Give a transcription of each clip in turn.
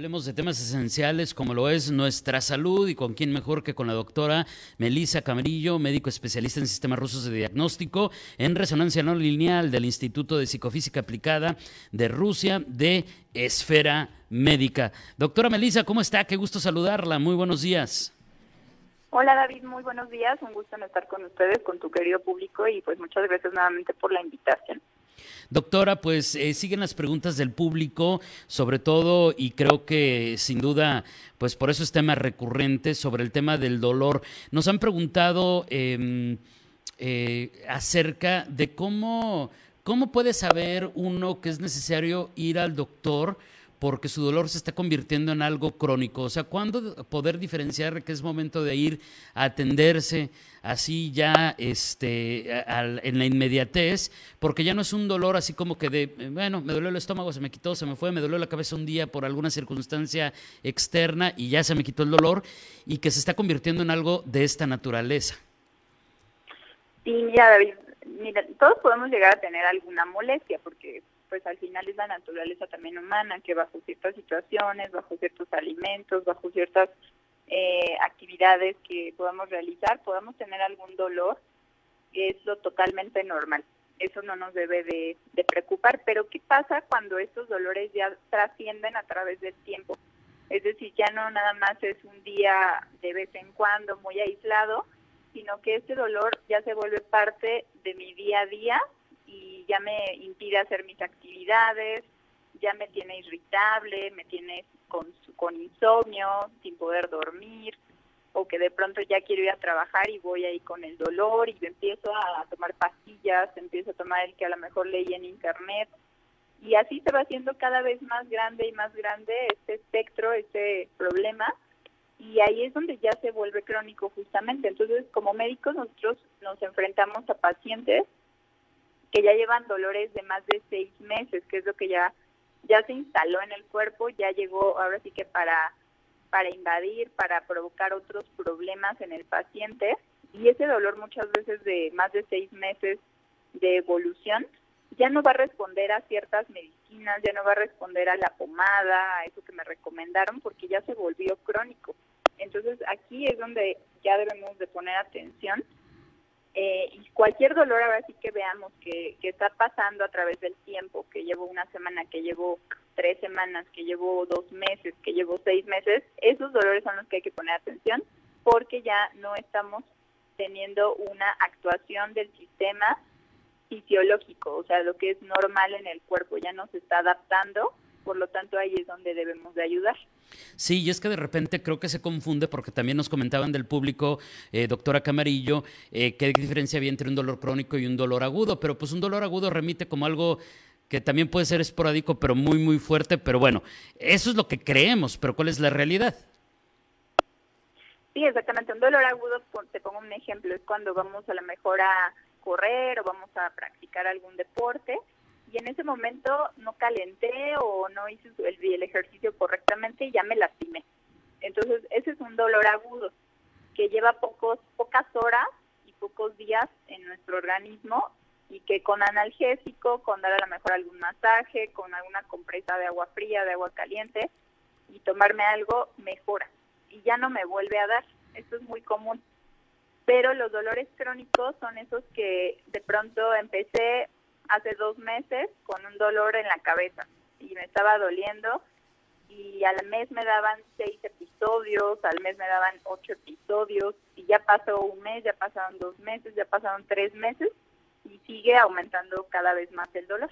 Hablemos de temas esenciales como lo es nuestra salud y con quién mejor que con la doctora Melisa Camarillo, médico especialista en sistemas rusos de diagnóstico en resonancia no lineal del Instituto de Psicofísica Aplicada de Rusia de Esfera Médica. Doctora Melisa, ¿cómo está? Qué gusto saludarla. Muy buenos días. Hola David, muy buenos días. Un gusto en estar con ustedes, con tu querido público y pues muchas gracias nuevamente por la invitación. Doctora, pues eh, siguen las preguntas del público, sobre todo, y creo que sin duda, pues por eso es tema recurrente sobre el tema del dolor. Nos han preguntado em, eh, acerca de cómo, cómo puede saber uno que es necesario ir al doctor porque su dolor se está convirtiendo en algo crónico. O sea, ¿cuándo poder diferenciar que es momento de ir a atenderse así ya este, en la inmediatez? Porque ya no es un dolor así como que de, bueno, me dolió el estómago, se me quitó, se me fue, me dolió la cabeza un día por alguna circunstancia externa y ya se me quitó el dolor y que se está convirtiendo en algo de esta naturaleza. Sí, mira, David, mira, todos podemos llegar a tener alguna molestia porque pues al final es la naturaleza también humana, que bajo ciertas situaciones, bajo ciertos alimentos, bajo ciertas eh, actividades que podamos realizar, podamos tener algún dolor, es lo totalmente normal. Eso no nos debe de, de preocupar, pero ¿qué pasa cuando estos dolores ya trascienden a través del tiempo? Es decir, ya no nada más es un día de vez en cuando muy aislado, sino que este dolor ya se vuelve parte de mi día a día y ya me impide hacer mis actividades, ya me tiene irritable, me tiene con, con insomnio, sin poder dormir, o que de pronto ya quiero ir a trabajar y voy ahí con el dolor y empiezo a tomar pastillas, empiezo a tomar el que a lo mejor leí en internet, y así se va haciendo cada vez más grande y más grande este espectro, este problema, y ahí es donde ya se vuelve crónico justamente. Entonces, como médicos nosotros nos enfrentamos a pacientes que ya llevan dolores de más de seis meses, que es lo que ya, ya se instaló en el cuerpo, ya llegó ahora sí que para, para invadir, para provocar otros problemas en el paciente. Y ese dolor muchas veces de más de seis meses de evolución ya no va a responder a ciertas medicinas, ya no va a responder a la pomada, a eso que me recomendaron, porque ya se volvió crónico. Entonces aquí es donde ya debemos de poner atención eh, y cualquier dolor ahora sí que veamos que, que está pasando a través del tiempo, que llevo una semana, que llevo tres semanas, que llevo dos meses, que llevo seis meses, esos dolores son los que hay que poner atención porque ya no estamos teniendo una actuación del sistema fisiológico, o sea, lo que es normal en el cuerpo, ya no se está adaptando, por lo tanto ahí es donde debemos de ayudar. Sí, y es que de repente creo que se confunde porque también nos comentaban del público, eh, doctora Camarillo, eh, qué diferencia había entre un dolor crónico y un dolor agudo, pero pues un dolor agudo remite como algo que también puede ser esporádico, pero muy, muy fuerte, pero bueno, eso es lo que creemos, pero ¿cuál es la realidad? Sí, exactamente, un dolor agudo, te pongo un ejemplo, es cuando vamos a lo mejor a correr o vamos a practicar algún deporte y en ese momento no calenté o no hice el, ejercicio correctamente y ya me lastimé. Entonces, ese es un dolor agudo que lleva pocos, pocas horas y pocos días en nuestro organismo y que con analgésico, con dar a lo mejor algún masaje, con alguna compresa de agua fría, de agua caliente y tomarme algo, mejora. Y ya no me vuelve a dar. Esto es muy común. Pero los dolores crónicos son esos que de pronto empecé hace dos meses con un dolor en la cabeza y me estaba doliendo y al mes me daban seis episodios, al mes me daban ocho episodios y ya pasó un mes, ya pasaron dos meses, ya pasaron tres meses y sigue aumentando cada vez más el dolor.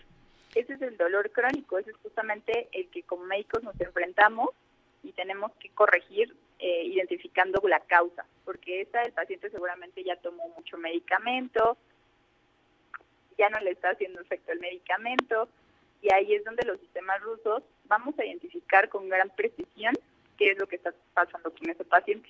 Ese es el dolor crónico, ese es justamente el que como médicos nos enfrentamos y tenemos que corregir eh, identificando la causa, porque esta el paciente seguramente ya tomó mucho medicamento, ya no le está haciendo efecto el medicamento y ahí es donde los sistemas rusos vamos a identificar con gran precisión qué es lo que está pasando con ese paciente.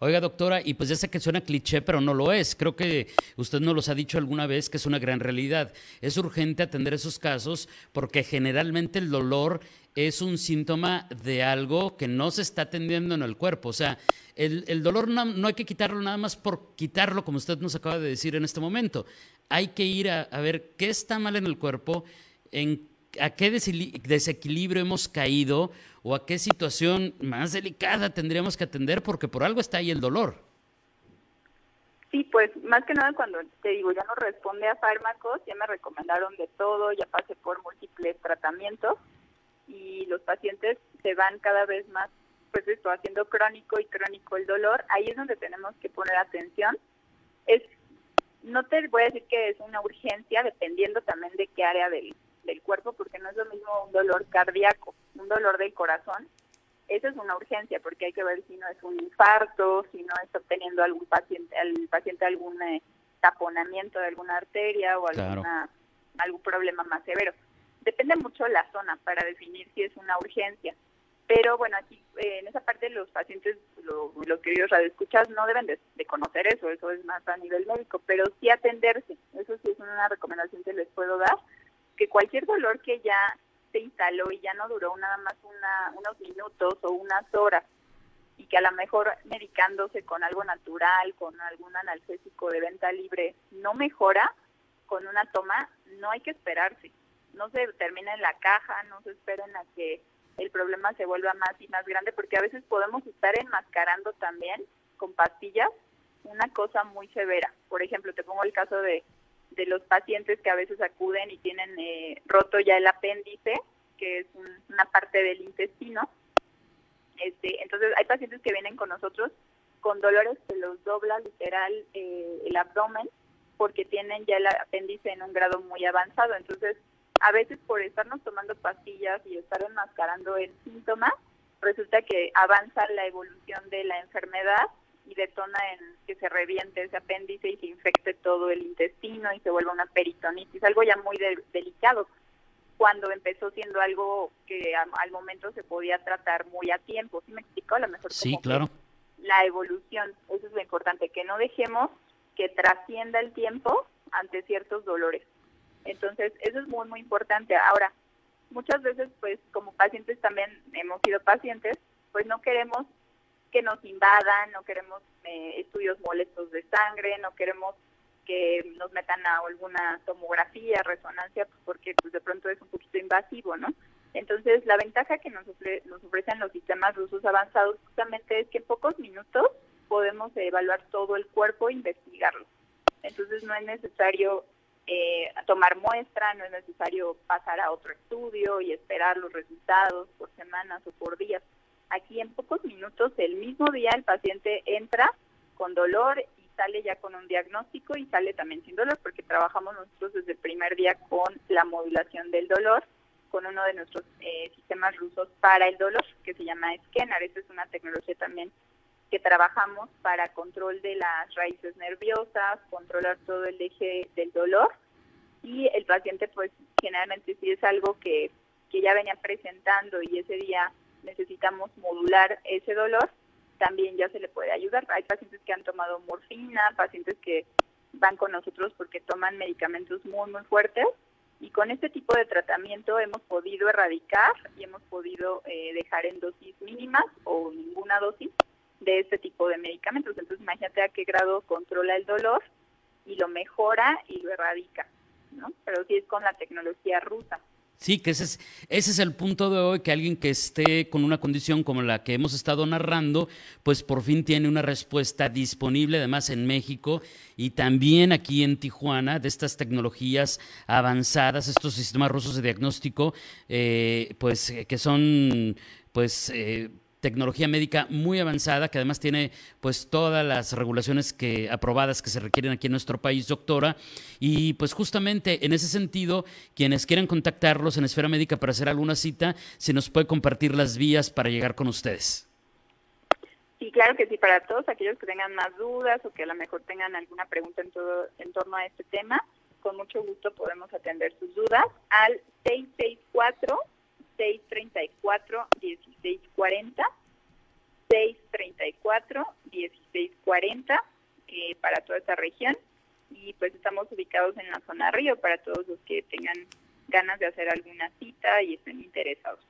Oiga, doctora, y pues ya sé que suena cliché, pero no lo es. Creo que usted nos los ha dicho alguna vez que es una gran realidad. Es urgente atender esos casos porque generalmente el dolor es un síntoma de algo que no se está atendiendo en el cuerpo. O sea, el, dolor no, hay que quitarlo nada más por quitarlo, como usted nos acaba de decir en este momento. Hay que ir a, ver qué está mal en el cuerpo, en a qué desequilibrio hemos caído o a qué situación más delicada tendríamos que atender, porque por algo está ahí el dolor. Sí, pues más que nada cuando te digo, ya no responde a fármacos, ya me recomendaron de todo, ya pasé por múltiples tratamientos y los pacientes se van cada vez más, pues esto, haciendo crónico y crónico el dolor, ahí es donde tenemos que poner atención. Es, no te voy a decir que es una urgencia, dependiendo también de qué área del, del cuerpo, porque no es lo mismo un dolor cardíaco, un dolor del corazón. Eso es una urgencia, porque hay que ver si no es un infarto, si no está obteniendo algún paciente, al paciente algún eh, taponamiento de alguna arteria o alguna, algún problema más severo depende mucho la zona para definir si es una urgencia. Pero bueno, aquí eh, en esa parte los pacientes, lo, los queridos radioescuchas, no deben de, conocer eso, eso es más a nivel médico, pero sí atenderse. Eso sí es una recomendación que les puedo dar, que cualquier dolor que ya se instaló y ya no duró nada más una, unos minutos o unas horas, y que a lo mejor medicándose con algo natural, con algún analgésico de venta libre, no mejora con una toma, no hay que esperarse no se termina en la caja, no se esperen a que el problema se vuelva más y más grande, porque a veces podemos estar enmascarando también con pastillas una cosa muy severa. Por ejemplo, te pongo el caso de, de los pacientes que a veces acuden y tienen eh, roto ya el apéndice, que es una parte del intestino. Este, entonces, hay pacientes que vienen con nosotros con dolores que los dobla literal eh, el abdomen porque tienen ya el apéndice en un grado muy avanzado. Entonces, a veces por estarnos tomando pastillas y estar enmascarando el síntoma, resulta que avanza la evolución de la enfermedad y detona en que se reviente ese apéndice y se infecte todo el intestino y se vuelva una peritonitis, algo ya muy delicado, cuando empezó siendo algo que al momento se podía tratar muy a tiempo. ¿Sí me explico? A lo mejor sí, claro. La evolución, eso es lo importante, que no dejemos que trascienda el tiempo ante ciertos dolores. Entonces, eso es muy, muy importante. Ahora, muchas veces, pues, como pacientes también hemos sido pacientes, pues no queremos que nos invadan, no queremos eh, estudios molestos de sangre, no queremos que nos metan a alguna tomografía, resonancia, pues porque pues de pronto es un poquito invasivo, ¿no? Entonces, la ventaja que nos, nos ofrecen los sistemas rusos avanzados justamente es que en pocos minutos podemos evaluar todo el cuerpo e investigarlo. Entonces, no es necesario eh, tomar muestra, no es necesario pasar a otro estudio y esperar los resultados por semanas o por días. Aquí en pocos minutos, el mismo día, el paciente entra con dolor y sale ya con un diagnóstico y sale también sin dolor, porque trabajamos nosotros desde el primer día con la modulación del dolor, con uno de nuestros eh, sistemas rusos para el dolor, que se llama Scanner. Esta es una tecnología también que trabajamos para control de las raíces nerviosas, controlar todo el eje del dolor. Y el paciente pues generalmente si es algo que, que ya venía presentando y ese día necesitamos modular ese dolor, también ya se le puede ayudar. Hay pacientes que han tomado morfina, pacientes que van con nosotros porque toman medicamentos muy, muy fuertes. Y con este tipo de tratamiento hemos podido erradicar y hemos podido eh, dejar en dosis mínimas o ninguna dosis de este tipo de medicamentos. Entonces imagínate a qué grado controla el dolor y lo mejora y lo erradica, ¿no? Pero sí es con la tecnología rusa. Sí, que ese es, ese es el punto de hoy, que alguien que esté con una condición como la que hemos estado narrando, pues por fin tiene una respuesta disponible, además en México y también aquí en Tijuana, de estas tecnologías avanzadas, estos sistemas rusos de diagnóstico, eh, pues que son pues eh, tecnología médica muy avanzada, que además tiene pues todas las regulaciones que aprobadas que se requieren aquí en nuestro país, doctora. Y pues justamente en ese sentido, quienes quieran contactarlos en Esfera Médica para hacer alguna cita, se nos puede compartir las vías para llegar con ustedes. Sí, claro que sí, para todos aquellos que tengan más dudas o que a lo mejor tengan alguna pregunta en, todo, en torno a este tema, con mucho gusto podemos atender sus dudas al 664 634 1640 634 1640 eh, para toda esta región y pues estamos ubicados en la zona Río para todos los que tengan ganas de hacer alguna cita y estén interesados.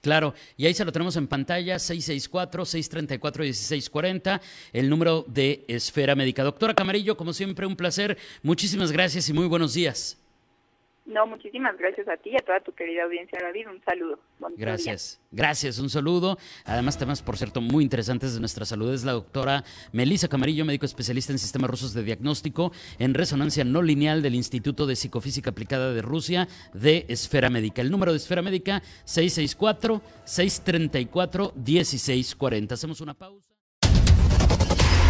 Claro, y ahí se lo tenemos en pantalla, 664-634-1640, el número de Esfera Médica. Doctora Camarillo, como siempre, un placer. Muchísimas gracias y muy buenos días. No, muchísimas gracias a ti y a toda tu querida audiencia, David. Un saludo. gracias, gracias, un saludo. Además, temas, por cierto, muy interesantes de nuestra salud. Es la doctora Melissa Camarillo, médico especialista en sistemas rusos de diagnóstico en resonancia no lineal del Instituto de Psicofísica Aplicada de Rusia de Esfera Médica. El número de Esfera Médica, 664-634-1640. Hacemos una pausa.